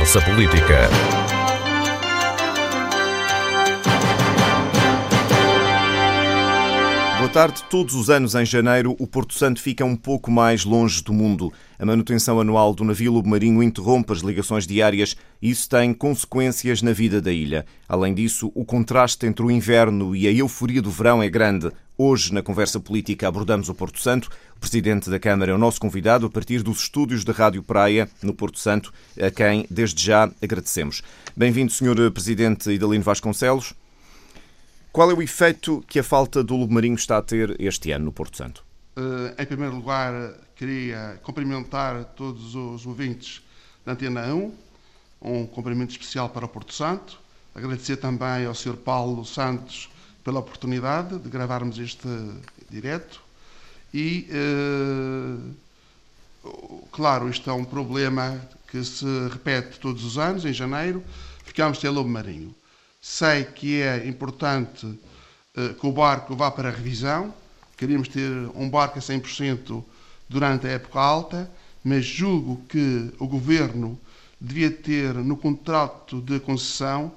Conversa Política. Tarde. Todos os anos, em janeiro, o Porto Santo fica um pouco mais longe do mundo. A manutenção anual do navio Lobo Marinho interrompe as ligações diárias e isso tem consequências na vida da ilha. Além disso, o contraste entre o inverno e a euforia do verão é grande. Hoje, na conversa política, abordamos o Porto Santo. O Presidente da Câmara é o nosso convidado a partir dos estúdios da Rádio Praia, no Porto Santo, a quem, desde já, agradecemos. Bem-vindo, Sr. Presidente Idalino Vasconcelos. Qual é o efeito que a falta do Lobo Marinho está a ter este ano no Porto Santo? Uh, em primeiro lugar, queria cumprimentar todos os ouvintes da Antena 1, um cumprimento especial para o Porto Santo. Agradecer também ao Sr. Paulo Santos pela oportunidade de gravarmos este direto. E, uh, claro, isto é um problema que se repete todos os anos, em janeiro, ficamos sem lobo marinho. Sei que é importante uh, que o barco vá para a revisão. Queríamos ter um barco a 100% durante a época alta, mas julgo que o governo devia ter no contrato de concessão,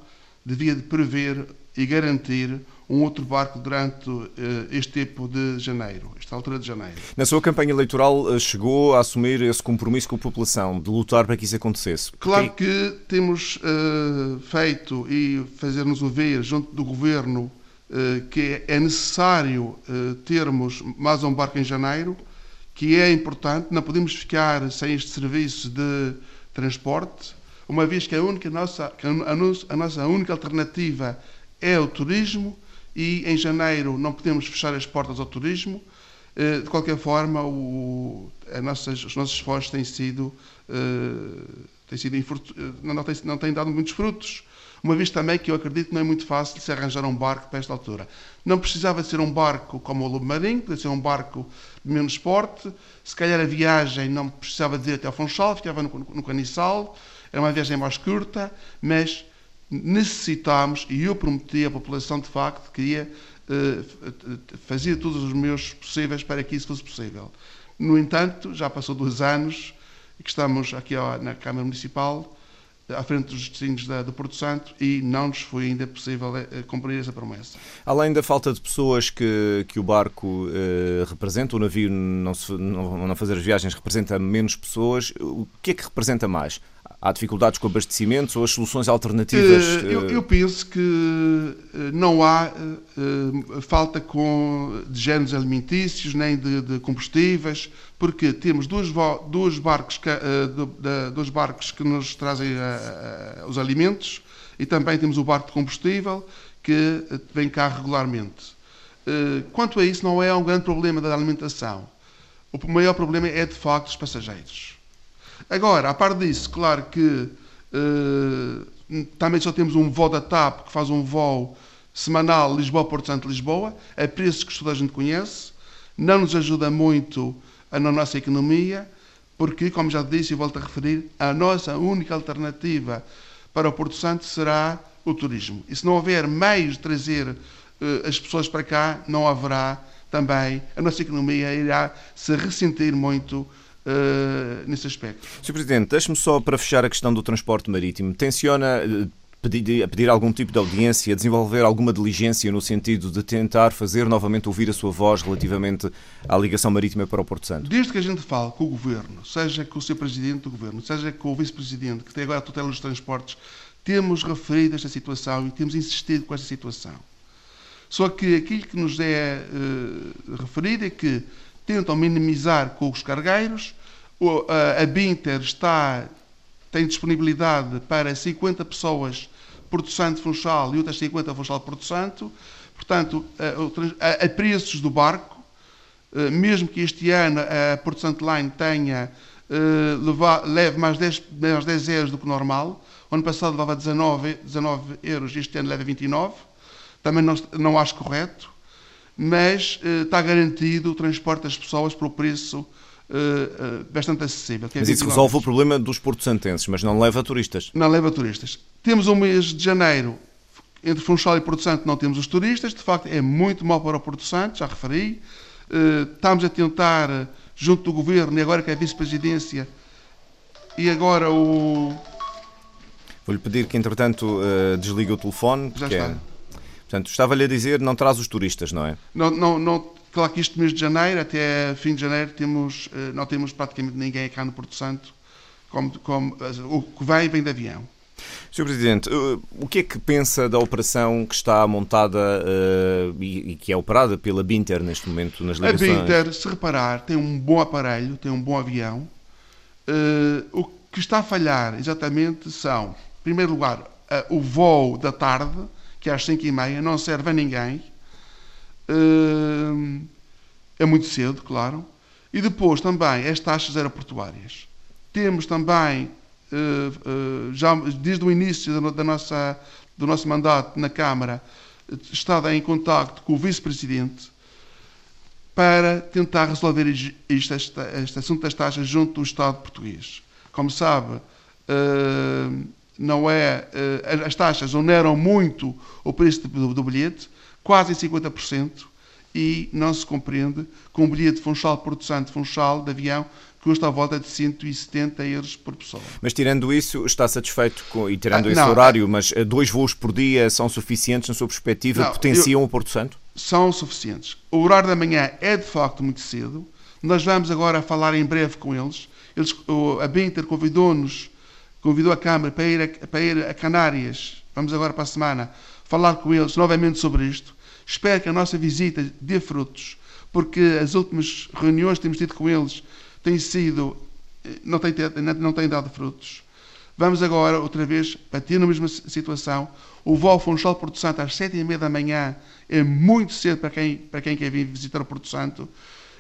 devia de prever e garantir um outro barco durante uh, este tempo de janeiro, esta altura de janeiro. Na sua campanha eleitoral eh, chegou a assumir esse compromisso com a população de lutar para que isso acontecesse? Claro que temos uh, feito e fazer-nos ouvir junto do governo uh, que é necessário termos mais um barco em janeiro, que é importante, não podemos ficar sem este serviço de transporte, uma vez que a, única nossa, a nossa única alternativa é o turismo e em janeiro não podemos fechar as portas ao turismo. Eh, de qualquer forma, o, nossas, os nossos esforços têm sido, uh, têm sido eh, não, não, têm, não têm dado muitos frutos, uma vez também que eu acredito que não é muito fácil se arranjar um barco para esta altura. Não precisava ser um barco como o Lobo Marinho, podia ser um barco de menos porte, se calhar a viagem não precisava de ir até ao Funchal, ficava no, no Caniçal, era uma viagem mais curta, mas necessitámos, e eu prometi à população de facto que ia uh, fazer todos os meus possíveis para que isso fosse possível. No entanto, já passou dois anos que estamos aqui na Câmara Municipal à frente dos destinos da, do Porto Santo e não nos foi ainda possível uh, cumprir essa promessa. Além da falta de pessoas que, que o barco uh, representa, o navio não, se, não, não fazer as viagens representa menos pessoas, o que é que representa mais? Há dificuldades com abastecimentos ou as soluções alternativas? Eh, eu, eu penso que eh, não há falta com, de géneros alimentícios nem de, de combustíveis, porque temos dois, dois, barcos dois barcos que nos trazem os alimentos e também temos o barco de combustível que vem cá regularmente. Quanto a isso, não é um grande problema da alimentação. O maior problema é, de facto, os passageiros. Agora, a par disso, claro que uh, também só temos um voo da TAP que faz um voo semanal Lisboa-Porto Santo-Lisboa, a preços que toda a gente conhece, não nos ajuda muito na nossa economia, porque, como já disse e volto a referir, a nossa única alternativa para o Porto Santo será o turismo. E se não houver meios de trazer uh, as pessoas para cá, não haverá também, a nossa economia irá se ressentir muito uh, nesse aspecto. Sr. Presidente, deixe-me só para fechar a questão do transporte marítimo. Tenciona eh, pedir, pedir algum tipo de audiência, desenvolver alguma diligência no sentido de tentar fazer novamente ouvir a sua voz relativamente à ligação marítima para o Porto Santo? Desde que a gente fale com o Governo, seja com o Sr. Presidente do Governo, seja com o Vice-Presidente, que tem agora a tutela dos transportes, temos referido esta situação e temos insistido com esta situação. Só que aquilo que nos é uh, referido é que tentam minimizar com os cargueiros. A Binter está, tem disponibilidade para 50 pessoas Porto Santo Funchal e outras 50 Funchal Porto Santo. Portanto, a, a, preços do barco, mesmo que este ano a Porto Santo Line tenha leve mais 10, mais 10 euros do que normal. O ano passado levava 19, 19 euros, este ano leva 29. Também não, não acho correto mas uh, está garantido o transporte das pessoas por um preço uh, uh, bastante acessível. É mas isso resolve o problema dos porto-santenses, mas não leva turistas. Não leva turistas. Temos o mês de janeiro, entre Funchal e Porto Santo não temos os turistas, de facto é muito mal para o Porto Santo, já referi. estamos a tentar, junto do Governo, e agora que é a Vice-Presidência, e agora o Vou-lhe pedir que, entretanto, desligue o telefone. Já está. É... Portanto, estava-lhe a dizer, não traz os turistas, não é? Não, não, não, claro que este mês de janeiro, até fim de janeiro, temos, uh, não temos praticamente ninguém cá no Porto Santo. Como, como, o que vem, vem de avião. Sr. Presidente, o que é que pensa da operação que está montada uh, e, e, que é operada pela Binter neste momento nas ligações? A Binter, se reparar, tem um bom aparelho, tem um bom avião. Uh, o que está a falhar exatamente são, em primeiro lugar, uh, o voo da tarde, que às 5h30, não serve a ninguém. é muito cedo, claro. E depois também as taxas aeroportuárias. Temos também eh, eh, já desde o início da nossa, do nosso mandato na Câmara, estado em contato com o Vice-Presidente para tentar resolver este, este, assunto das taxas junto do Estado português. Como sabe, eh, não é, as taxas oneram muito o preço do bilhete, quase 50%, e não se compreende que um bilhete Funchal Porto Santo, Funchal de avião, custa à volta de 170 euros por pessoa. Mas tirando isso, está satisfeito com, e tirando ah, esse não, horário, mas eh, dois voos por dia são suficientes na sua perspectiva? Não, potenciam eu, o Porto Santo? São suficientes. O horário da manhã é de facto muito cedo. Nós vamos agora falar em breve com eles. eles a Binter convidou-nos, convidou a Câmara para ir a, para ir a Canárias. Vamos agora para a semana falar com eles novamente sobre isto. Espero que a nossa visita dê frutos, porque as últimas reuniões que temos tido com eles tem sido, não tem, não tem dado frutos. Vamos agora, outra vez, bater na mesma situação. O voo Funchal Porto Santo às sete e meia da manhã é muito cedo para quem, para quem quer vir visitar o Porto Santo.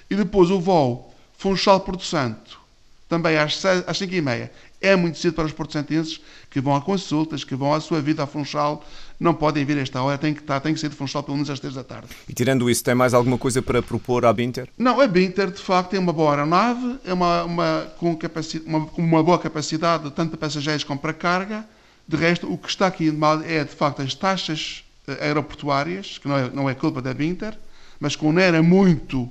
E depois o voo Funchal Porto Santo, também às, às e meia, é muito cedo para os porto-santenses que vão a consultas, que vão à sua vida a Funchal, não podem vir a esta hora, tem que, estar, tem que ser de Funchal pelo menos às três da tarde. E tirando isso, tem mais alguma coisa para propor à Binter? Não, a Binter de facto tem uma boa aeronave, é uma, uma, com, uma, uma boa capacidade tanto para passageiros como para carga. De resto, o que está aqui de mal é de facto as taxas eh, aeroportuárias, que não é, não é culpa da Binter, mas que onera muito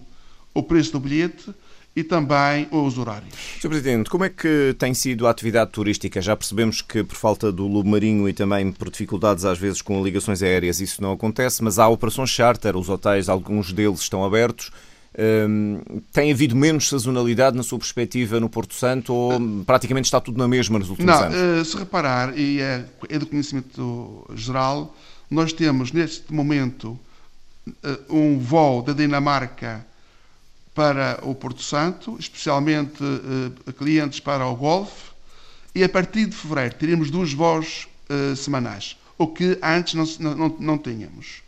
o preço do bilhete e também os horários. Sr. Presidente, como é que tem sido a atividade turística? Já percebemos que por falta do lobo marinho e também por dificuldades às vezes com ligações aéreas isso não acontece, mas há operações charter, os hotéis, alguns deles estão abertos. Hum, tem havido menos sazonalidade na sua perspectiva no Porto Santo ou praticamente está tudo na mesma nos últimos não, anos? Eh, se reparar, e é, é do conhecimento geral, nós temos neste momento eh, um voo da Dinamarca para o Porto Santo, especialmente uh, clientes para o Golfe, e a partir de fevereiro teremos duas voos uh, semanais, o que antes não, não, não tínhamos.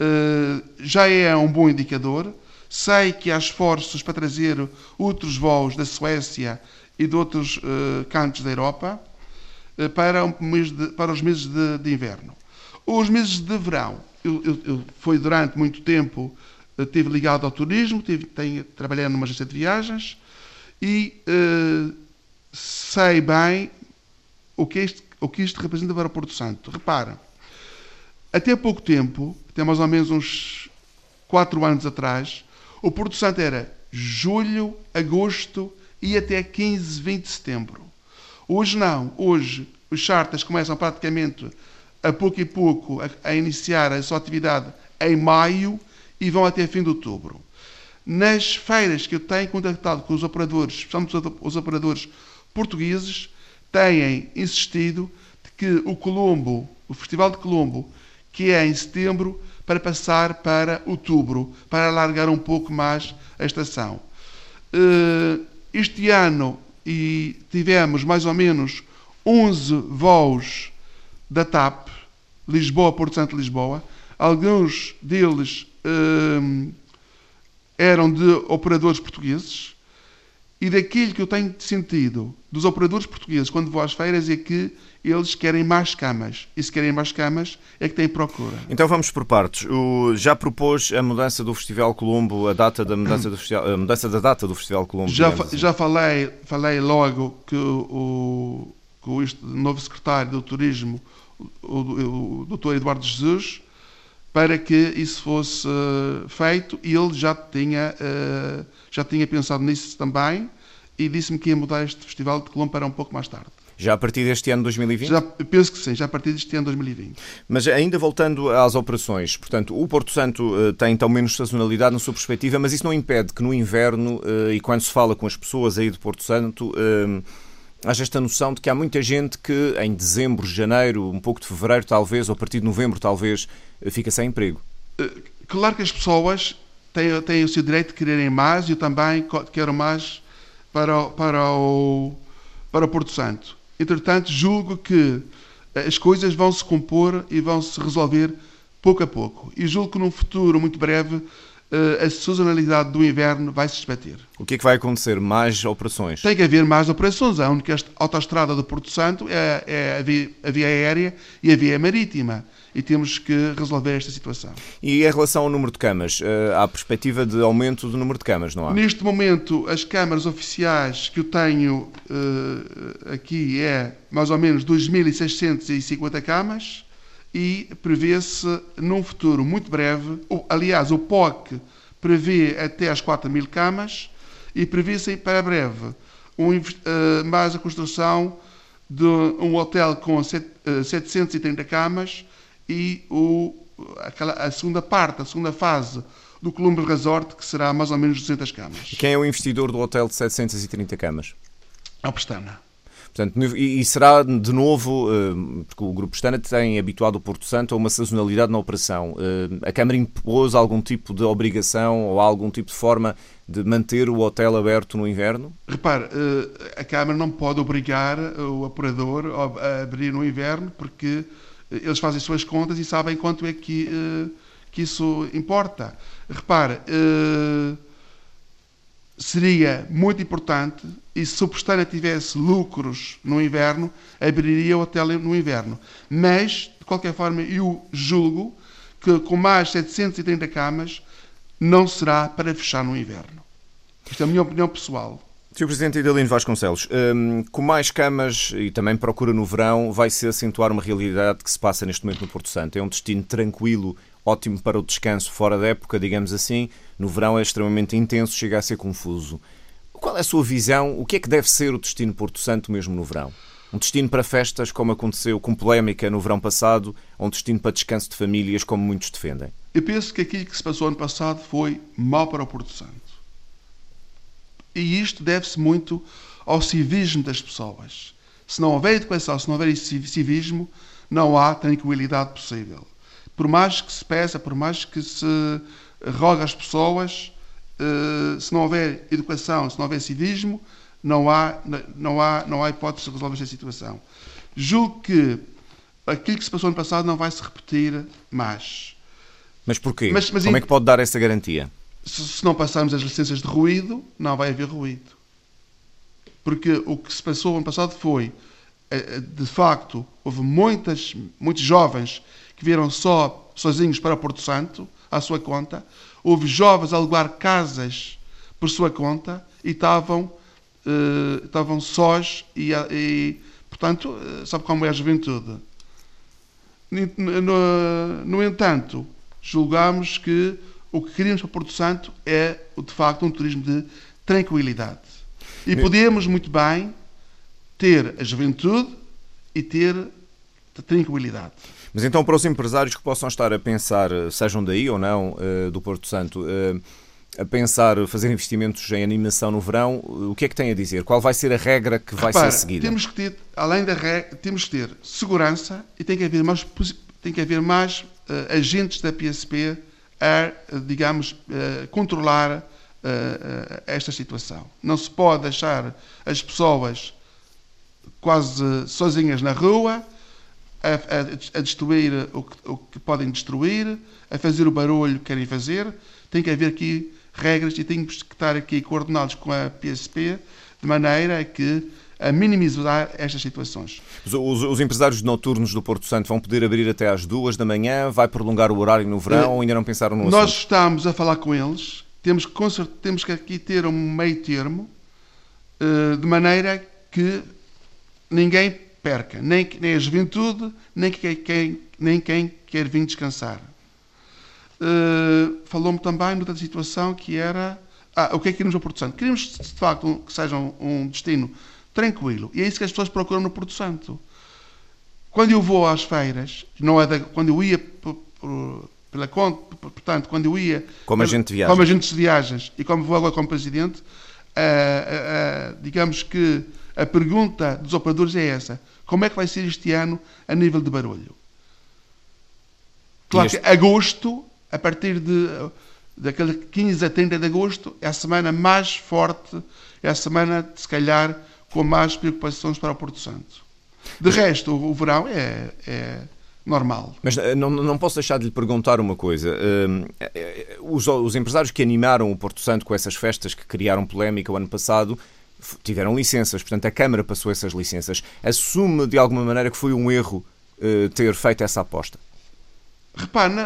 Uh, já é um bom indicador. Sei que há esforços para trazer outros voos da Suécia e de outros cantos da Europa para, um de, para, os meses de, de, inverno. Os meses de verão, eu, eu, eu, foi durante muito tempo estive ligado ao turismo, tive, tenho, trabalhei numa agência de viagens e uh, sei bem o que, isto, o que isto representa para o Porto Santo. Repara, até pouco tempo, até mais ou menos uns 4 anos atrás, o Porto Santo era julho, agosto e até 15, 20 de setembro. Hoje não. Hoje os charters começam praticamente a pouco e pouco a, a iniciar a sua atividade em maio e vão até fim de outubro. Nas feiras que eu tenho contactado com os operadores, especialmente os operadores portugueses, têm insistido de que o Colombo, o Festival de Colombo, que é em setembro, para passar para outubro, para alargar um pouco mais a estação. Eh, este ano e tivemos mais ou menos 11 voos da TAP, Lisboa-Porto Santo-Lisboa, alguns deles Hum, eram de operadores portugueses e daquilo que eu tenho sentido dos operadores portugueses quando vou às feiras é que eles querem mais camas. E se querem mais camas, é que têm procura. Então vamos por partes. O, já propôs a mudança do Festival Colombo, a data da mudança, do festival, a mudança da data do Festival Colombo? Já, assim. já falei, falei logo que o, que o novo secretário do Turismo, o, o, o Dr. Eduardo Jesus, para que isso fosse uh, feito e ele já tinha, uh, já tinha pensado nisso também e disse-me que ia mudar este Festival de Colombo para um pouco mais tarde. Já a partir deste ano 2020? Já, penso que sim, já a partir deste ano 2020. Mas ainda voltando às operações, portanto, o Porto Santo uh, tem então menos sazonalidade na sua perspectiva, mas isso não impede que no inverno, e quando se fala com as pessoas aí de Porto Santo, haja esta noção de que há muita gente que em dezembro, janeiro, um pouco de fevereiro talvez, ou a partir de novembro talvez, fica sem emprego. Claro que as pessoas têm, têm o seu direito de quererem mais e eu também quero mais para, para, o, para o Porto Santo. Entretanto, julgo que as coisas vão se compor e vão se resolver pouco a pouco. E julgo que num futuro muito breve eh, a sazonalidade do inverno vai se esbater. O que é que vai acontecer? Mais operações? Tem que haver mais operações. A única autoestrada do Porto Santo é, é a, via, a via aérea e a via marítima e temos que resolver esta situação. E em relação ao número de camas, eh, há perspectiva de aumento do número de camas, não há? Neste momento, as câmaras oficiais que eu tenho uh, aqui é mais ou menos 2.650 camas e prevê-se num futuro muito breve, aliás, o POC prevê até as 4.000 camas e prevê-se para breve um, uh, mais a construção de um hotel com 730 camas e o, aquela, a segunda parte, a segunda fase do Colombo Resort, que será mais ou menos 200 camas. Quem é o investidor do hotel de 730 camas? É o Pestana. Portanto, e, será de novo, eh, porque o Grupo Pestana tem habituado o Porto Santo a uma sazonalidade na operação. Eh, a Câmara impôs algum tipo de obrigação ou algum tipo de forma de manter o hotel aberto no inverno? Repare, eh, a Câmara não pode obrigar o operador a abrir no inverno, porque eles fazem suas contas e sabem quanto é que, que isso importa. Repare, seria muito importante e se o Pestana tivesse lucros no inverno, abriria o hotel no inverno. Mas, de qualquer forma, eu julgo que com mais 730 camas não será para fechar no inverno. Isto é a minha opinião pessoal. Sr. Presidente Idalino Vasconcelos, um, com mais camas e também procura no verão, vai-se acentuar uma realidade que se passa neste momento no Porto Santo. É um destino tranquilo, ótimo para o descanso fora da época, digamos assim. No verão é extremamente intenso, chega a ser confuso. Qual é a sua visão? O que é que deve ser o destino Porto Santo mesmo no verão? Um destino para festas, como aconteceu com polémica no verão passado, ou um destino para descanso de famílias, como muitos defendem? Eu penso que aquilo que se passou ano passado foi mal para o Porto Santo. E isto deve-se muito ao civismo das pessoas. Se não houver educação, se não houver civismo, não há tranquilidade possível. Por mais que se peça, por mais que se roga às pessoas, eh, se não houver educação, se não houver civismo, não há, não há, não há hipótese de resolver esta situação. Julgo que aquilo que se passou no passado não vai se repetir mais. Mas porquê? Mas, mas Como é que pode dar essa garantia? se não passarmos as licenças de ruído, não vai haver ruído. Porque o que se passou ano passado foi, eh, eh, de facto, houve muitas, muitos jovens que vieram só sozinhos para Porto Santo, à sua conta. Houve jovens a alugar casas por sua conta e estavam, uh, estavam sós e, e portanto, uh, sabe como é a juventude. No, no, entanto, julgámos que o que queríamos para Porto Santo é, de facto, um turismo de tranquilidade. E podemos muito bem ter a juventude e ter a tranquilidade. Mas então, para os empresários que possam estar a pensar, sejam daí ou não, eh, do Porto Santo, eh, a pensar fazer investimentos em animação no verão, o que é que tem a dizer? Qual vai ser a regra que vai Repara, ser seguida? Temos que ter, além da regra, temos que ter segurança e tem que haver mais, tem que haver mais uh, agentes da PSP a, digamos, controlar esta situação. Não se pode deixar as pessoas quase sozinhas na rua a, a, a destruir o que, o que, podem destruir, a fazer o barulho que querem fazer. Tem que haver aqui regras e temos que estar aqui coordenados com a PSP de maneira a que a minimizar estas situações. Os, os, os, empresários noturnos do Porto Santo vão poder abrir até às duas da manhã? Vai prolongar o horário no verão ou ainda não pensaram no Nós assunto? estamos a falar com eles. Temos que, temos que aqui ter um meio termo uh, de maneira que ninguém perca, nem, nem a juventude, nem quem, nem quem quer vir descansar. Uh, Falou-me também noutra situação que era ah, o que é que queremos ao Porto Santo? Queremos, de facto, que seja um, um destino tranquilo. E é isso que as pessoas procuram no Porto Santo. Quando eu vou às feiras, não é da, quando eu ia pela conta, portanto, quando eu ia como agente de viagens, como agente de viagens e como vou agora como presidente, uh, uh, digamos que a pergunta dos operadores é essa: como é que vai ser este ano a nível de barulho? Claro este... que agosto, a partir de daquele 15 a 30 de agosto, é a semana mais forte, é a semana, se calhar, com mais preocupações para o Porto Santo. De resto, o, verão é, é normal. Mas eh, não, não posso deixar de lhe perguntar uma coisa. Uh, os, os, empresários que animaram o Porto Santo com essas festas que criaram polémica o ano passado tiveram licenças, portanto a Câmara passou essas licenças. Assume de alguma maneira que foi um erro uh, ter feito essa aposta? Repare, não,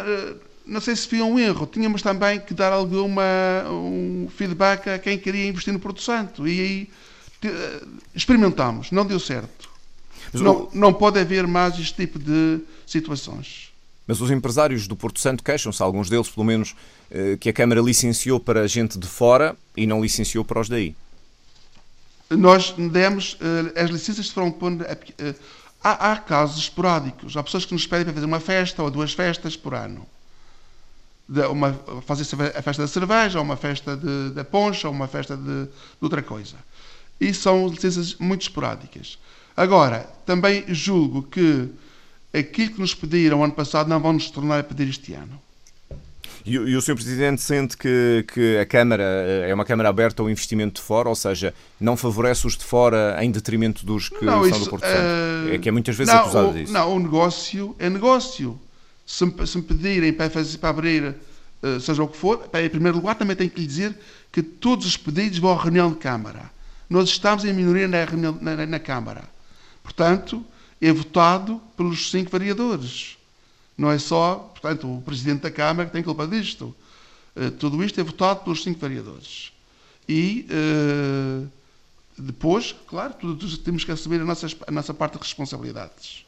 não sei se foi um erro. Tínhamos também que dar alguma um feedback a quem queria investir no Porto Santo. E aí experimentámos, não deu certo. Mas não, o... não pode haver mais este tipo de situações. Mas os empresários do Porto Santo queixam-se, alguns deles pelo menos, eh, que a Câmara licenciou para gente de fora e não licenciou para os daí. Nós demos, eh, as licenças foram pondo. Eh, há, há casos esporádicos. Há pessoas que nos pedem para fazer uma festa ou duas festas por ano. Uma, fazer a festa da cerveja, ou uma festa da poncha, ou uma festa de, de outra coisa. E são licenças muito esporádicas. Agora, também julgo que aquilo que nos pediram ano passado não vão nos tornar a pedir este ano. E, e, o Sr. Presidente sente que, que a Câmara eh, é uma Câmara aberta ao investimento de fora, ou seja, não favorece os de fora em detrimento dos que não, são isso, do Porto Santo? Uh, é que é muitas vezes não, acusado o, disso. Não, o negócio é negócio. Se me, se me pedirem para, fazer, para abrir, uh, seja o que for, para, em primeiro lugar também tenho que lhe dizer que todos os pedidos vão à reunião de Câmara. Nós estamos em minoria na, na, na Câmara. Portanto, é votado pelos cinco vereadores. Não é só, portanto, o Presidente da Câmara que tem culpa disto. Uh, tudo isto é votado pelos cinco vereadores. E uh, depois, claro, todos temos que assumir a nossa, a nossa parte de responsabilidades.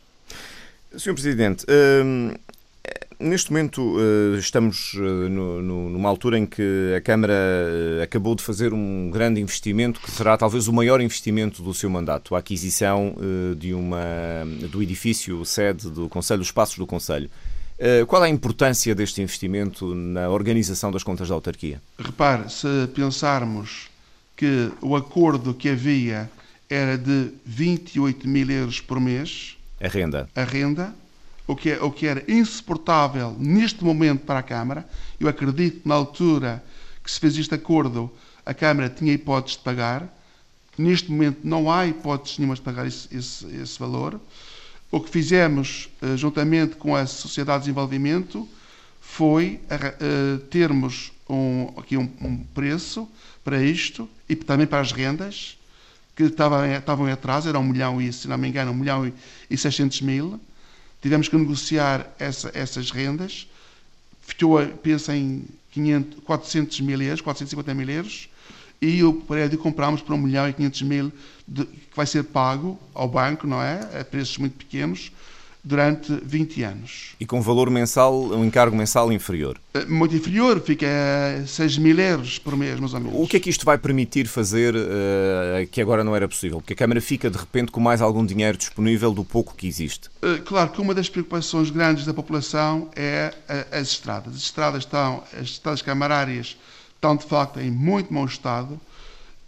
Sr. Presidente, uh, Neste momento eh, estamos eh, numa altura em que a Câmara eh, acabou de fazer um grande investimento que será talvez o maior investimento do seu mandato, a aquisição de uma, do edifício sede do Conselho, dos Passos do Conselho. Qual é a importância deste investimento na organização das contas da autarquia? Repare, se pensarmos que o acordo que havia era de 28 mil euros por mês. A renda. A renda o que, é, o que era insuportável neste momento para a Câmara. Eu acredito que na altura que se fez este acordo, a Câmara tinha hipóteses de pagar. Neste momento não há hipóteses nenhuma de pagar esse, esse, esse valor. O que fizemos, eh, juntamente com a Sociedade de Desenvolvimento, foi uh, termos um, aqui um, um, preço para isto e também para as rendas, que estavam, em atraso, era um milhão e, se não me engano, um milhão e 600 mil tivemos que negociar essa, essas rendas, ficou, pensa em 500, 400 mil euros, 450 mil euros, e o prédio comprámos por 1 milhão e 500 mil, de, que vai ser pago ao banco, não é? A preços muito pequenos, durante 20 anos. E com valor mensal, um encargo mensal inferior? Eh, muito inferior, fica a 6 mil euros por mês, mais ou menos. O que é que isto vai permitir fazer uh, que agora não era possível? Porque a Câmara fica, de repente, com mais algum dinheiro disponível do pouco que existe. Uh, claro que uma das preocupações grandes da população é as estradas. As estradas estão, as estradas camarárias estão, de facto, em muito mau estado.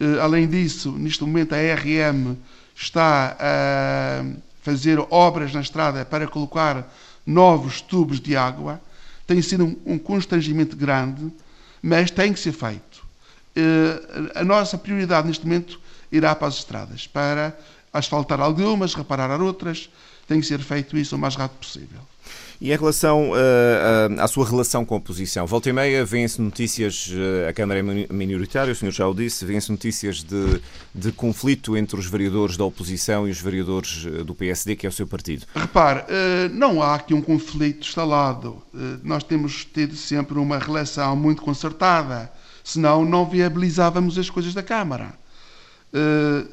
Uh, além disso, neste momento, a RM está a fazer obras na estrada para colocar novos tubos de água, tem sido um, um constrangimento grande, mas tem que ser feito. Uh, a nossa prioridade neste momento irá para as estradas, para asfaltar algumas, reparar outras, tem que ser feito isso o mais rápido possível. E em relação uh, uh, à sua relação com a oposição, volta e meia vêm-se notícias, uh, a Câmara é minoritária, o senhor já o disse, vêm-se notícias de, de conflito entre os vereadores da oposição e os vereadores do PSD, que é o seu partido. Repare, não há aqui um conflito instalado. Nós temos tido sempre uma relação muito concertada, senão não viabilizávamos as coisas da Câmara.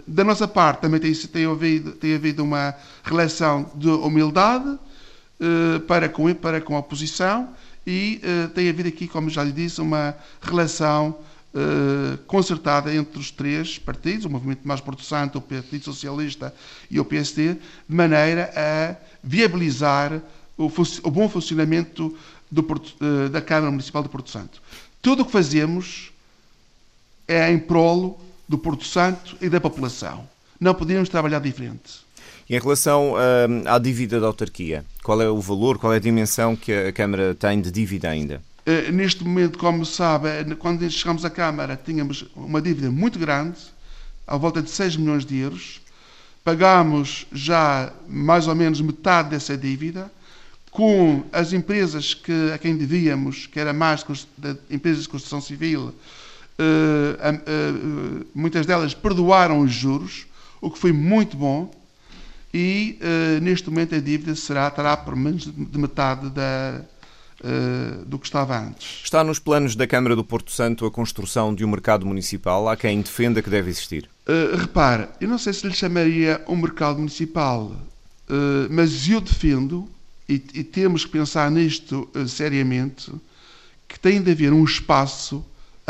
Da nossa parte também tem, tem, havido, tem havido uma relação de humildade, eh, para com, para com a oposição e uh, tem havido aqui, como já lhe disse, uma relação uh, concertada entre os três partidos, o Movimento Mais Porto Santo, o Partido Socialista e o PSD, de maneira a viabilizar o, o bom funcionamento do uh, da Câmara Municipal de Porto Santo. Tudo o que fazemos é em prolo do Porto Santo e da população. Não podíamos trabalhar diferente. Em relação uh, à dívida da autarquia, qual é o valor, qual é a dimensão que a Câmara tem de dívida ainda? Uh, neste momento, como sabe, quando chegamos à Câmara, tínhamos uma dívida muito grande, à volta de 6 milhões de euros. Pagámos já mais ou menos metade dessa dívida, com as empresas que, a quem devíamos, que era mais de empresas de construção civil, uh, muitas delas perdoaram os juros, o que foi muito bom e uh, neste momento a dívida será, estará por menos de metade da, uh, do que estava antes. Está nos planos da Câmara do Porto Santo a construção de um mercado municipal? Há quem defenda que deve existir? Uh, repare, eu não sei se lhe chamaria um mercado municipal, uh, mas eu defendo, e, e, temos que pensar nisto seriamente, que tem de haver um espaço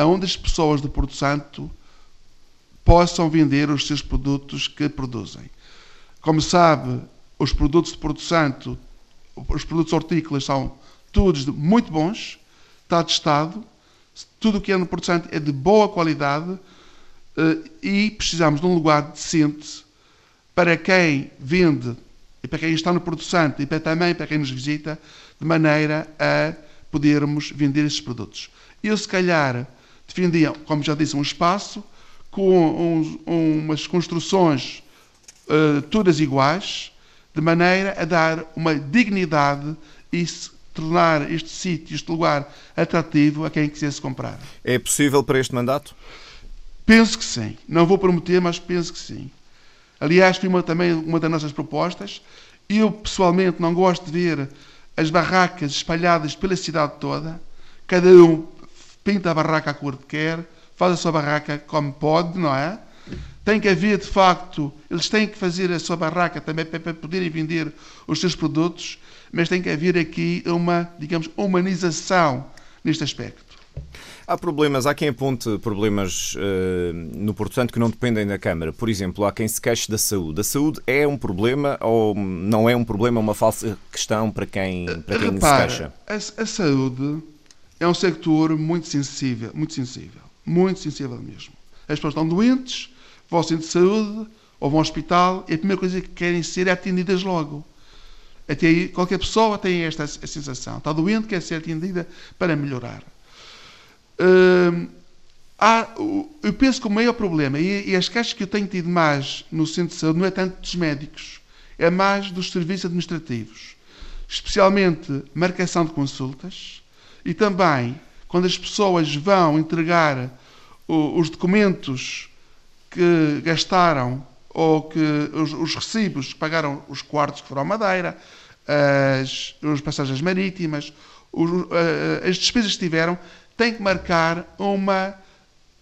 onde as pessoas do Porto Santo possam vender os seus produtos que produzem. Como sabe, os produtos de Porto Santo, os produtos hortícolas são todos muito bons, está testado, tudo o que é no Porto Santo é de boa qualidade eh, e precisamos de um lugar decente para quem vende e para quem está no Porto Santo e para também para quem nos visita, de maneira a podermos vender esses produtos. Eu, se calhar, defendia, como já disse, um espaço com uns, umas construções uh, todas iguais, de maneira a dar uma dignidade e tornar este sítio, este lugar atrativo a quem quisesse comprar. É possível para este mandato? Penso que sim. Não vou prometer, mas penso que sim. Aliás, foi uma, também uma das nossas propostas. Eu, pessoalmente, não gosto de ver as barracas espalhadas pela cidade toda. Cada um pinta a barraca à cor que quer, faz a sua barraca como pode, não é? Tem que haver, de facto, eles têm que fazer a sua barraca também para poderem vender os seus produtos, mas tem que haver aqui uma, digamos, humanização neste aspecto. Há problemas, há quem aponte problemas uh, no Porto Santo que não dependem da Câmara. Por exemplo, há quem se queixe da saúde. A saúde é um problema ou não é um problema, é uma falsa questão para quem, para quem Repara, se queixa? A, a saúde é um sector muito sensível, muito sensível, muito sensível mesmo. As pessoas estão doentes, vão ao centro de saúde ou vão ao hospital e a primeira coisa que querem ser é atendidas logo. Até aí, qualquer pessoa tem esta sensação. Está doente, quer ser atendida para melhorar. Hum, há, eu penso que o maior problema, e, e as queixas que eu tenho tido mais no centro de saúde, não é tanto dos médicos, é mais dos serviços administrativos. Especialmente marcação de consultas e também quando as pessoas vão entregar os documentos que gastaram ou que os, os recibos que pagaram os quartos que foram à Madeira, as, as passagens marítimas, os, as despesas que tiveram, têm que marcar uma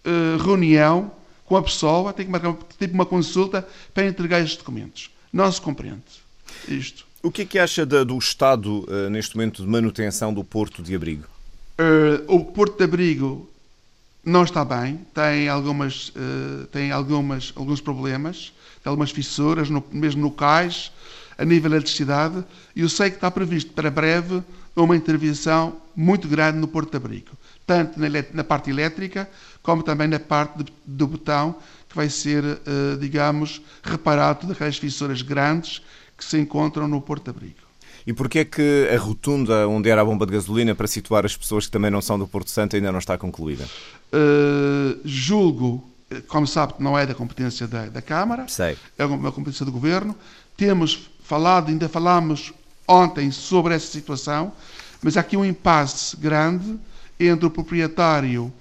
uh, reunião com a pessoa, tem que marcar tipo uma consulta para entregar estes documentos. Não se compreende isto. O que é que acha do estado, uh, neste momento, de manutenção do Porto de Abrigo? o Porto de Abrigo não está bem, tem, algumas, uh, tem algumas, alguns problemas, tem algumas fissuras, no, mesmo no cais, a nível da eletricidade, e eu sei que está previsto para breve uma intervenção muito grande no Porto de Abrigo, tanto na, na parte elétrica como também na parte de, do botão, que vai ser, uh, digamos, reparado daquelas fissuras grandes que se encontram no Porto Abrigo. E porquê é que a rotunda onde era a bomba de gasolina, para situar as pessoas que também não são do Porto Santo, ainda não está concluída? Uh, julgo, como sabe, não é da competência da, da Câmara, Sei. é uma competência do Governo. Temos falado, ainda falámos ontem sobre essa situação, mas há aqui um impasse grande entre o proprietário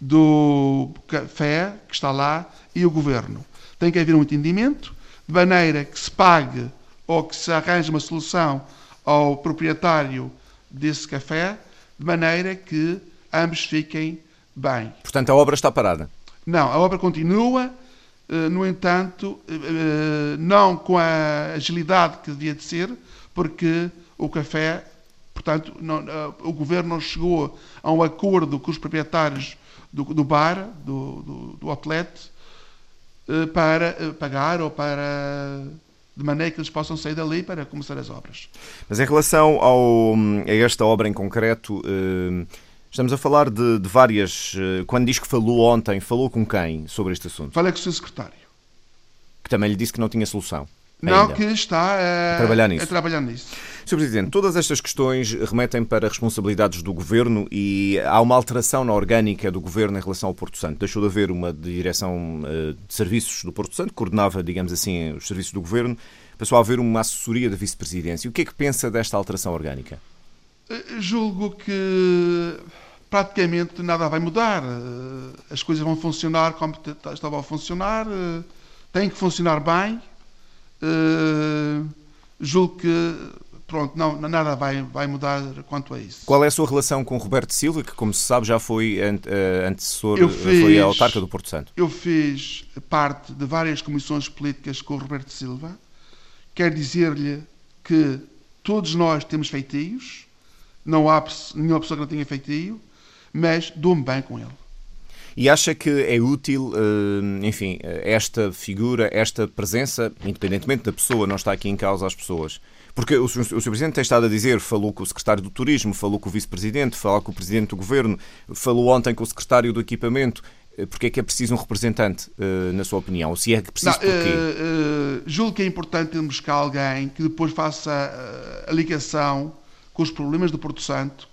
do café, que está lá, e o Governo. Tem que haver um entendimento, de maneira que se pague ou que se arranje uma solução ao proprietário desse café, de maneira que ambos fiquem bem. Portanto, a obra está parada? Não, a obra continua, eh, no entanto, eh, não com a agilidade que devia de ser, porque o café, portanto, não, eh, o governo não chegou a um acordo com os proprietários do, do bar, do, do, do outlet, para pagar ou para de maneira que eles possam sair dali para começar as obras. Mas em relação ao, a esta obra em concreto, estamos a falar de, de, várias. Quando diz que falou ontem, falou com quem sobre este assunto? Falei com o seu secretário. Que também lhe disse que não tinha solução. Não, ainda. que está a, a, trabalhar nisso. a trabalhar nisso. Sr. Presidente, todas estas questões remetem para responsabilidades do Governo e há uma alteração na orgânica do Governo em relação ao Porto Santo. Deixou de haver uma direção eh, de serviços do Porto Santo, que coordenava, digamos assim, os serviços do Governo, passou a haver uma assessoria da Vice-Presidência. O que é que pensa desta alteração orgânica? Eh, julgo que praticamente nada vai mudar. Eh, as coisas vão funcionar como estavam a funcionar, têm que funcionar bem julgo que pronto, não, nada vai, vai mudar quanto a isso. Qual é a sua relação com Roberto Silva, que, como se sabe, já foi uh, antecessor, eu fiz, foi autarca do Porto Santo? Eu fiz parte de várias comissões políticas com o Roberto Silva. Quero dizer-lhe que todos nós temos feitios, não há nenhuma pessoa que não tenha feitio, mas dou-me bem com ele. E acha que é útil, eh, enfim, esta figura, esta presença, independentemente da pessoa, não está aqui em causa as pessoas? Porque o Sr. Presidente tem estado a dizer, falou com o Secretário do Turismo, falou com o Vice-Presidente, falou com o Presidente do Governo, falou ontem com o Secretário do Equipamento. Eh, porque é que é preciso um representante, eh, na sua opinião? Ou se é que preciso, não, porquê? Uh, uh, julgo que é importante buscar alguém que depois faça a ligação com os problemas do Porto Santo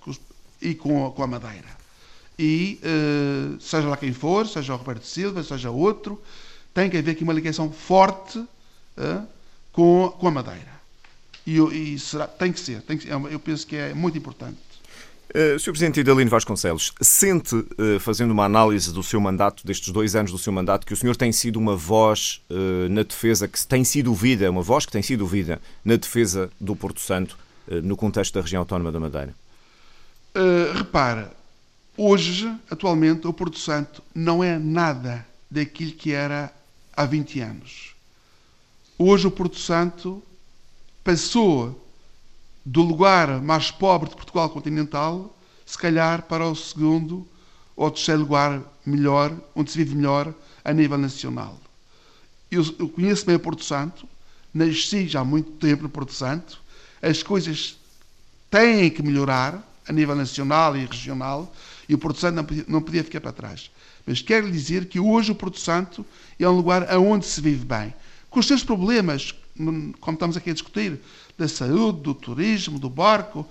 e com, com a Madeira e uh, seja lá quem for, seja o Roberto Silva, seja outro, tem que haver aqui uma ligação forte uh, com, com a Madeira. E, e será, tem que ser, tem que, eu penso que é muito importante. Uh, Sr. Presidente Idalino Vasconcelos, sente, uh, fazendo uma análise do seu mandato, destes dois anos do seu mandato, que o senhor tem sido uma voz uh, na defesa, que tem sido ouvida, uma voz que tem sido ouvida na defesa do Porto Santo, no contexto da região autónoma da Madeira? repara, Hoje, atualmente, o Porto Santo não é nada daquilo que era há 20 anos. Hoje, o Porto Santo passou do lugar mais pobre de Portugal continental, se calhar para o segundo ou terceiro lugar melhor, onde se vive melhor a nível nacional. Eu, eu conheço bem Porto Santo, nasci já há muito tempo no Porto Santo, as coisas têm que melhorar a nível nacional e regional, e o Porto Santo não podia, não podia ficar para trás. Mas quero lhe dizer que hoje o Porto Santo é um lugar onde se vive bem. Com os seus problemas, como estamos aqui a discutir, da saúde, do turismo, do barco,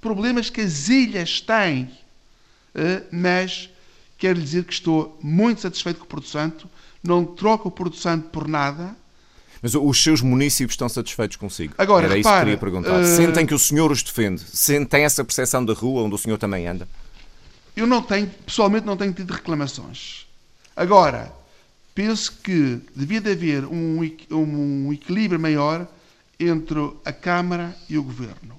problemas que as ilhas têm. Eh, mas quero lhe dizer que estou muito satisfeito com o Porto Santo, não troco o Porto Santo por nada. Mas os seus municípios estão satisfeitos consigo? Agora, Era repara, isso que queria perguntar. Uh... Sentem que o senhor os defende? Sentem essa percepção da rua onde o senhor também anda? Eu não tenho, pessoalmente não tenho tido reclamações. Agora, penso que devia de haver um, um equilíbrio maior entre a Câmara e o Governo.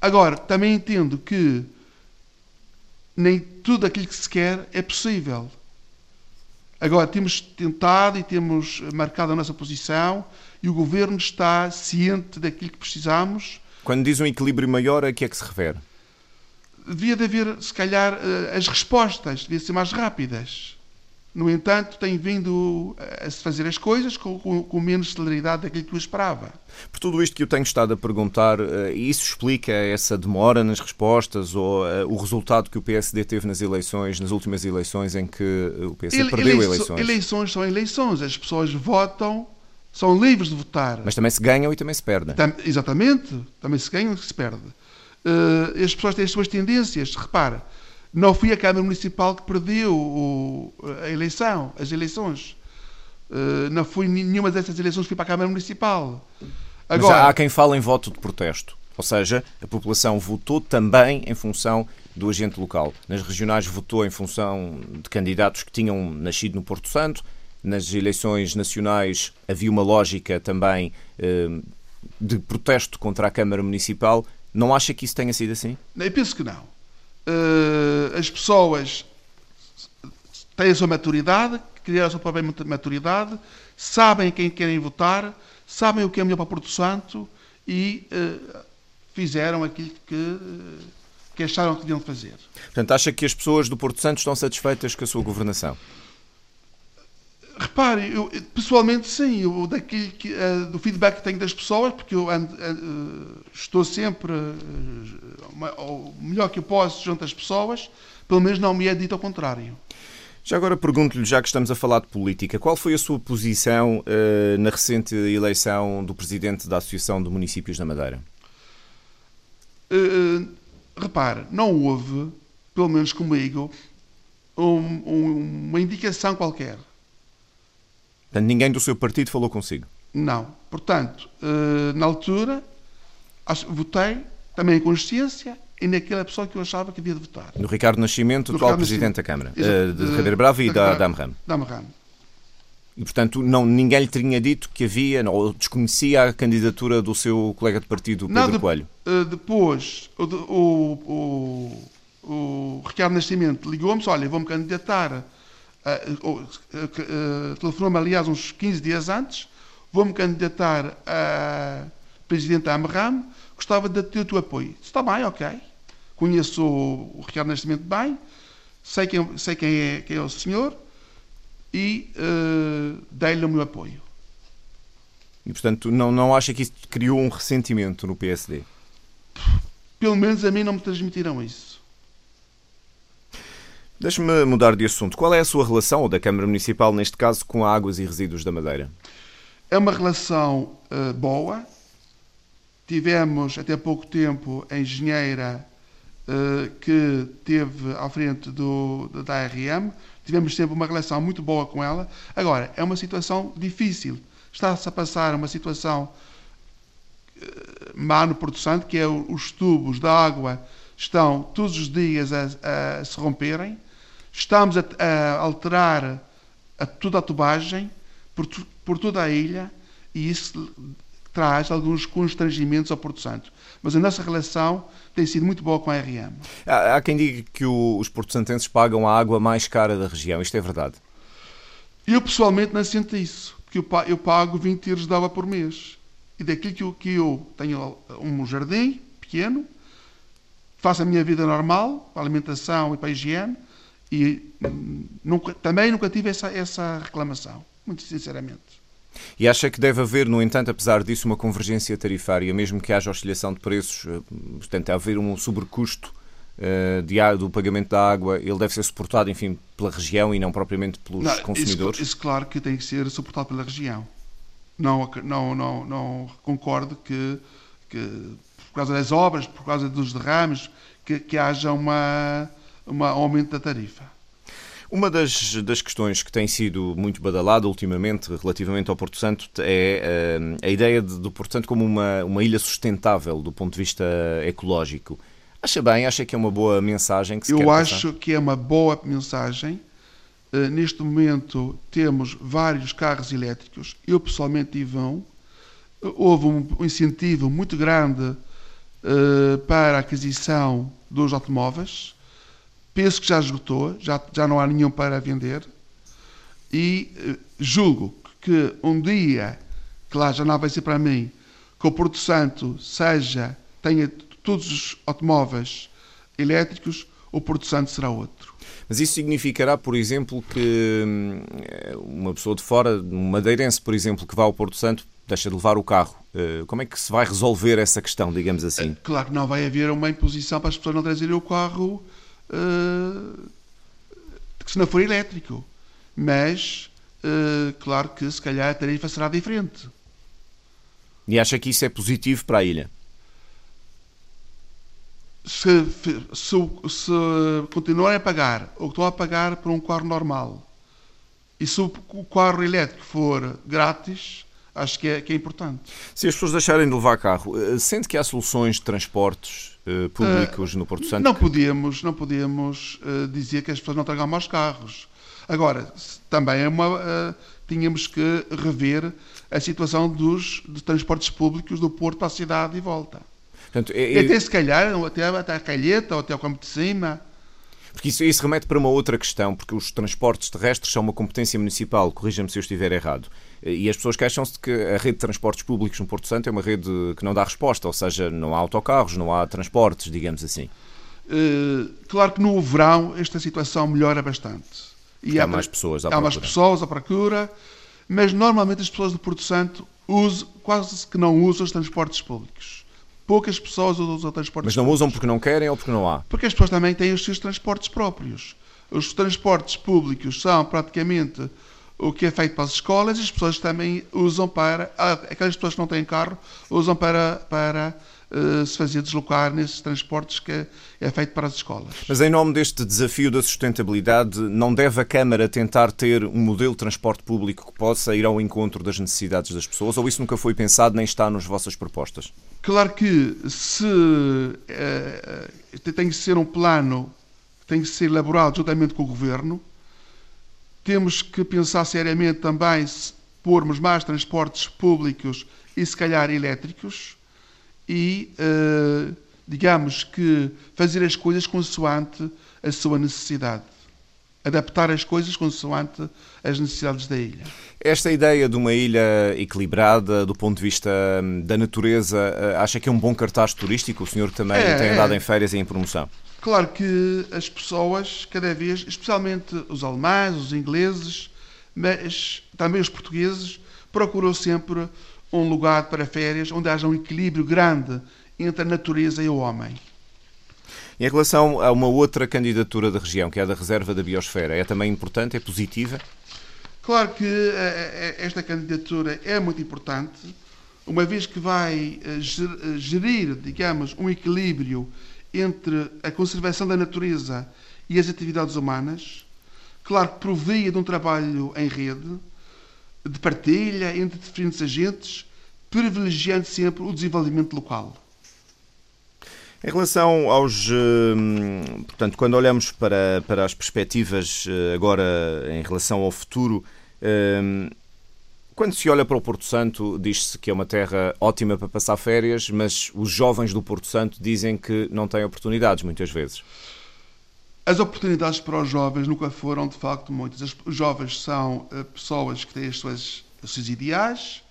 Agora, também entendo que nem tudo aquilo que se quer é possível. Agora, temos tentado e temos marcado a nossa posição e o Governo está ciente daquilo que precisamos. Quando diz um equilíbrio maior, a que é que se refere? devia de haver, se calhar, eh, as respostas, devia ser mais rápidas. No entanto, tem vindo a se fazer as coisas com, com, com, menos celeridade daquilo que eu esperava. Por tudo isto que eu tenho estado a perguntar, eh, isso explica essa demora nas respostas ou uh, o resultado que o PSD teve nas eleições, nas últimas eleições em que o PSD Ele, perdeu eleições? Eleições são eleições, as pessoas votam, são livres de votar. Mas também se ganham e também se perdem. Tam, exatamente, também se ganham e se perde uh, as pessoas têm as suas tendências. Repara, não fui a Câmara Municipal que perdeu o, a eleição, as eleições. Uh, não fui nenhuma dessas eleições fui para a Câmara Municipal. Agora, Mas há quem fale em voto de protesto. Ou seja, a população votou também em função do agente local. Nas regionais votou em função de candidatos que tinham nascido no Porto Santo. Nas eleições nacionais havia uma lógica também eh, de protesto contra a Câmara Municipal não acha que isso tenha sido assim? Eu penso que não. Uh, as pessoas têm a sua maturidade, criaram a sua própria maturidade, sabem quem querem votar, sabem o que é melhor para Porto Santo e uh, fizeram aquilo que, que acharam que deviam fazer. Portanto, acha que as pessoas do Porto Santo estão satisfeitas com a sua governação? Repare, eu, pessoalmente sim, eu, daqui, que, uh, do feedback que tenho das pessoas, porque eu ando, uh, estou sempre uh, o melhor que eu posso junto às pessoas, pelo menos não me é dito ao contrário. Já agora pergunto-lhe, já que estamos a falar de política, qual foi a sua posição na recente eleição do presidente da Associação de Municípios da Madeira? repare, não houve, pelo menos comigo, um, um, uma indicação qualquer Portanto, ninguém do seu partido falou consigo? Não. Portanto, eh, na altura, votei também em consciência e naquela pessoa que eu achava que havia de votar. No Ricardo Nascimento, atual Presidente da Câmara, eh, de Ribeira Brava e da, da AMRAM. Da AMRAM. E, portanto, não, ninguém lhe tinha dito que havia, ou desconhecia a candidatura do seu colega de partido, Pedro não, de, Coelho? Depois, o, o, o, o Ricardo Nascimento ligou-me olha, vou-me candidatar telefonou-me, aliás, uns 15 dias antes, vou-me candidatar a presidente da AMRAM, gostava de ter o teu apoio. Está bem, ok. Conheço o Ricardo Nascimento bem, sei quem, sei quem, é, quem é o senhor e uh, dei-lhe o meu apoio. E, portanto, não, não acha que isso criou um ressentimento no PSD? Pelo menos a mim não me transmitiram isso. Deixe-me mudar de assunto. Qual é a sua relação, ou da Câmara Municipal, neste caso, com águas e resíduos da Madeira? É uma relação uh, boa. Tivemos, até pouco tempo, a engenheira uh, que teve à frente do, da ARM. Tivemos sempre uma relação muito boa com ela. Agora, é uma situação difícil. Está-se a passar uma situação uh, má no Porto Santo, que é os tubos da água estão todos os dias a, a se romperem Estamos a, a alterar a toda a tubagem por, por toda a ilha e isso traz alguns constrangimentos ao Porto Santo. Mas a nossa relação tem sido muito boa com a RM. Há, há quem diga que o, os porto-santenses pagam a água mais cara da região. Isto é verdade? Eu pessoalmente não sinto isso, porque eu, eu pago 20 euros de água por mês. E daquilo que eu, que eu tenho um jardim pequeno, faço a minha vida normal, para a alimentação e para a higiene, e nunca, também nunca tive essa, essa reclamação, muito sinceramente. E acha que deve haver, no entanto, apesar disso, uma convergência tarifária, mesmo que haja oscilação de preços, eh, portanto, haver um sobrecusto uh, de, do pagamento da água, ele deve ser suportado, enfim, pela região e não propriamente pelos não, consumidores? Isso, isso, claro que tem que ser suportado pela região. Não, não, não, não concordo que, que, por causa das obras, por causa dos derrames, que, que haja uma um aumento da tarifa. Uma das, das questões que tem sido muito badalada ultimamente relativamente ao Porto Santo é uh, a ideia de, do Porto Santo como uma, uma ilha sustentável do ponto de vista ecológico. Acha bem? Acha que é uma boa mensagem que se Eu acho que é uma boa mensagem. Uh, neste momento temos vários carros elétricos. Eu pessoalmente tive um. Houve um, incentivo muito grande uh, para a aquisição dos automóveis penso que já esgotou, já, já não há nenhum para vender, e eh, julgo que um dia, que lá já não vai ser para mim, que o Porto Santo seja, tenha todos os automóveis elétricos, o Porto Santo será outro. Mas isso significará, por exemplo, que hum, uma pessoa de fora, um madeirense, por exemplo, que vá ao Porto Santo, deixa de levar o carro. Eh, como é que se vai resolver essa questão, digamos assim? Claro que não vai haver uma imposição para as pessoas não trazerem o carro uh, que se não for elétrico. Mas, uh, claro que se calhar a tarifa será diferente. E acha que isso é positivo para a ilha? Se, se, se continuarem a pagar ou que estão a pagar por um carro normal e se o carro elétrico for grátis, acho que é, que é importante. Se as pessoas deixarem de levar carro, eh, sente que há soluções de transportes uh, públicos uh, no Porto Santo? Não podíamos, não podíamos uh, dizer que as pessoas não tragam mais carros. Agora, também é uma, tínhamos que rever a situação dos de transportes públicos do Porto a cidade e volta. Portanto, é, e até se calhar, até, até a Calheta ou até ao Campo de Cima. Porque isso, isso remete para uma outra questão, porque os transportes terrestres são uma competência municipal, corrija-me se eu estiver errado. E as pessoas queixam-se de que a rede de transportes públicos no Porto Santo é uma rede que não dá resposta, ou seja, não há autocarros, não há transportes, digamos assim. Uh, claro que no verão esta situação melhora bastante. E há, há mais pessoas à há mais pessoas à procura, mas normalmente as pessoas do Porto Santo usam, quase que não usam os transportes públicos. Poucas pessoas usam transportes Mas não públicos. usam porque não querem ou porque não há? Porque as pessoas também têm os seus transportes próprios. Os transportes públicos são praticamente o que é feito para as escolas e as pessoas também usam para. Aquelas pessoas que não têm carro usam para, para uh, se fazer deslocar nesses transportes que é feito para as escolas. Mas em nome deste desafio da sustentabilidade, não deve a Câmara tentar ter um modelo de transporte público que possa ir ao encontro das necessidades das pessoas ou isso nunca foi pensado nem está nas vossas propostas? Claro que se uh, tem que ser um plano, tem que ser elaborado juntamente com o Governo, temos que pensar seriamente também se pormos mais transportes públicos e se calhar elétricos, e, uh, digamos que, fazer as coisas consoante a sua necessidade. Adaptar as coisas consoante as necessidades da ilha. Esta ideia de uma ilha equilibrada, do ponto de vista hum, da natureza, eh, acha que é um bom cartaz turístico? O senhor também é, tem andado é. em férias e em promoção. Claro que as pessoas, cada vez, especialmente os alemães, os ingleses, mas também os portugueses, procuram sempre um lugar para férias onde haja um equilíbrio grande entre a natureza e o homem. Em relação a uma outra candidatura da região, que é a da Reserva da Biosfera, é também importante, é positiva? Claro que eh, eh, esta candidatura é muito importante, uma vez que vai eh, gerir, digamos, um equilíbrio entre a conservação da natureza e as atividades humanas. Claro que provia de um trabalho em rede, de partilha entre diferentes agentes, privilegiando sempre o desenvolvimento local. Em relação aos. Hum, portanto, quando olhamos para, para as perspectivas eh, agora em relação ao futuro, quando se olha para o Porto Santo, diz-se que é uma terra ótima para passar férias, mas os jovens do Porto Santo dizem que não têm oportunidades muitas vezes. As oportunidades para os jovens nunca foram, de facto, muitas. Os jovens são uh, pessoas que têm as suas, os seus ideais.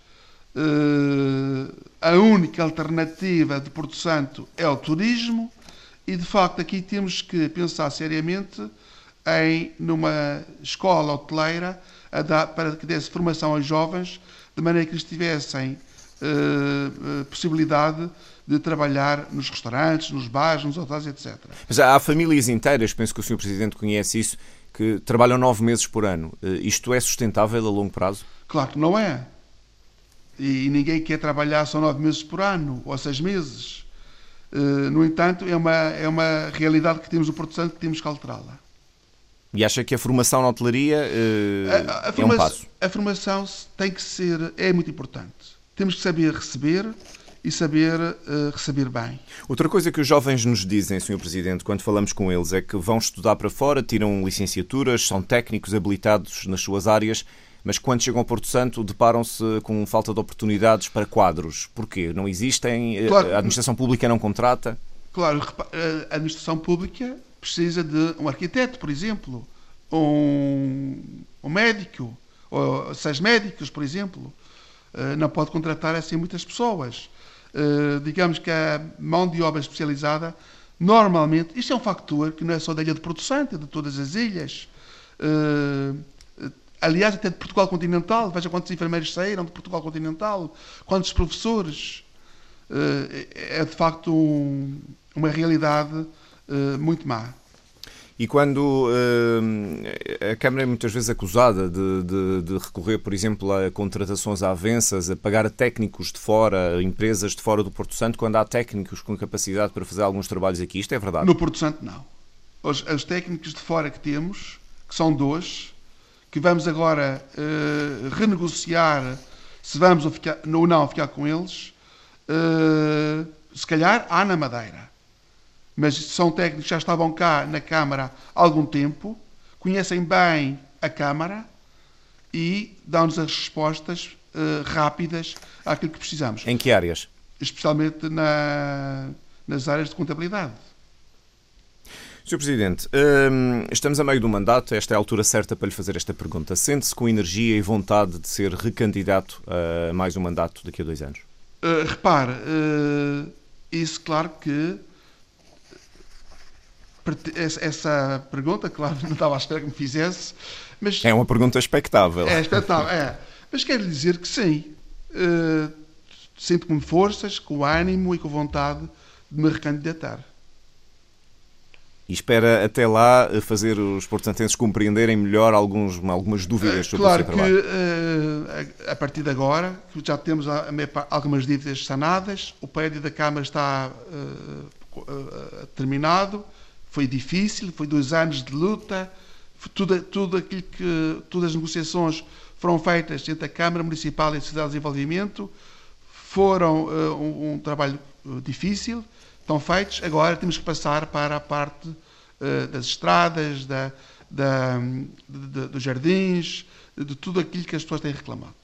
Uh, a única alternativa de Porto Santo é o turismo e, de facto, aqui temos que pensar seriamente em numa escola hoteleira dar, para que desse formação aos jovens, de maneira que eles tivessem uh, possibilidade de trabalhar nos restaurantes, nos bares, nos hotéis, etc. Mas há famílias inteiras, penso que o Sr. Presidente conhece isso, que trabalham nove meses por ano. Eh, isto é sustentável a longo prazo? Claro que não é. E ninguém quer trabalhar só nove meses por ano, ou seis meses. Eh, no entanto, é uma, é uma realidade que temos no Porto Santo que temos que alterá-la. E acha que a formação na hotelaria uh, a, a é um passo? A formação tem que ser, é muito importante. Temos que saber receber, e saber uh, receber bem. Outra coisa que os jovens nos dizem, Sr. Presidente, quando falamos com eles, é que vão estudar para fora, tiram licenciaturas, são técnicos habilitados nas suas áreas, mas quando chegam ao Porto Santo deparam-se com falta de oportunidades para quadros. Porquê? Não existem? Eh, claro, a administração pública não contrata? Claro, a administração pública precisa de um arquiteto, por exemplo, um, um médico, ou seis médicos, por exemplo. Eh, não pode contratar assim muitas pessoas. Eh, digamos que a mão de obra especializada, normalmente, isto é um factor que não é só da ilha de Porto Santo, é de todas as ilhas. Uh, aliás, até de Portugal continental, veja quantos enfermeiros saíram de Portugal continental, quantos professores. Uh, é de facto um, uma realidade muito má. E quando uh, a Câmara é muitas vezes acusada de, de, de, recorrer, por exemplo, a contratações avensas, a pagar técnicos de fora, empresas de fora do Porto Santo, quando há técnicos com capacidade para fazer alguns trabalhos aqui, isto é verdade? No Porto Santo, não. Os, os técnicos de fora que temos, que são dois, que vamos agora uh, renegociar se vamos ou, ficar, ou não ficar com eles, uh, se calhar há na Madeira mas são técnicos que já estavam cá na Câmara há algum tempo, conhecem bem a Câmara e dão-nos as respostas uh, rápidas àquilo que precisamos. Em que áreas? Especialmente na, nas áreas de contabilidade. Sr. Presidente, hum, estamos a meio do mandato, esta é a altura certa para lhe fazer esta pergunta. Sente-se com energia e vontade de ser recandidato a mais um mandato daqui a dois anos? Uh, repare, uh, isso claro que essa pergunta, claro, não estava à espera que me fizesse, mas... É uma pergunta expectável. É, expectável, é. Mas quero dizer que sim. Uh, sinto com forças, com ânimo e com vontade de me recandidatar. E espera até lá fazer os portugueses compreenderem melhor alguns, algumas dúvidas sobre claro o seu trabalho. Claro que a partir de agora já temos algumas dívidas sanadas, o prédio da Câmara está uh, terminado, foi difícil, foi dois anos de luta, tudo, tudo aquilo que, todas as negociações foram feitas entre a Câmara Municipal e a Sociedade de Desenvolvimento, foram um, um trabalho difícil, estão feitos, agora temos que passar para a parte uh, das estradas, da, da, de, de, dos jardins, de tudo aquilo que as pessoas têm reclamado.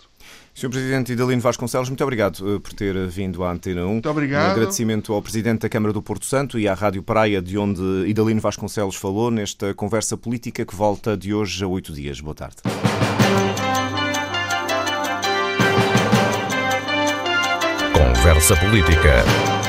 Sr. Presidente Idalino Vasconcelos, muito obrigado eh, por ter vindo à Antena 1. Muito obrigado. Um agradecimento ao Presidente da Câmara do Porto Santo e à Rádio Praia, de onde Idalino Vasconcelos falou, nesta conversa política que volta de hoje a oito dias. Boa tarde. Conversa Política.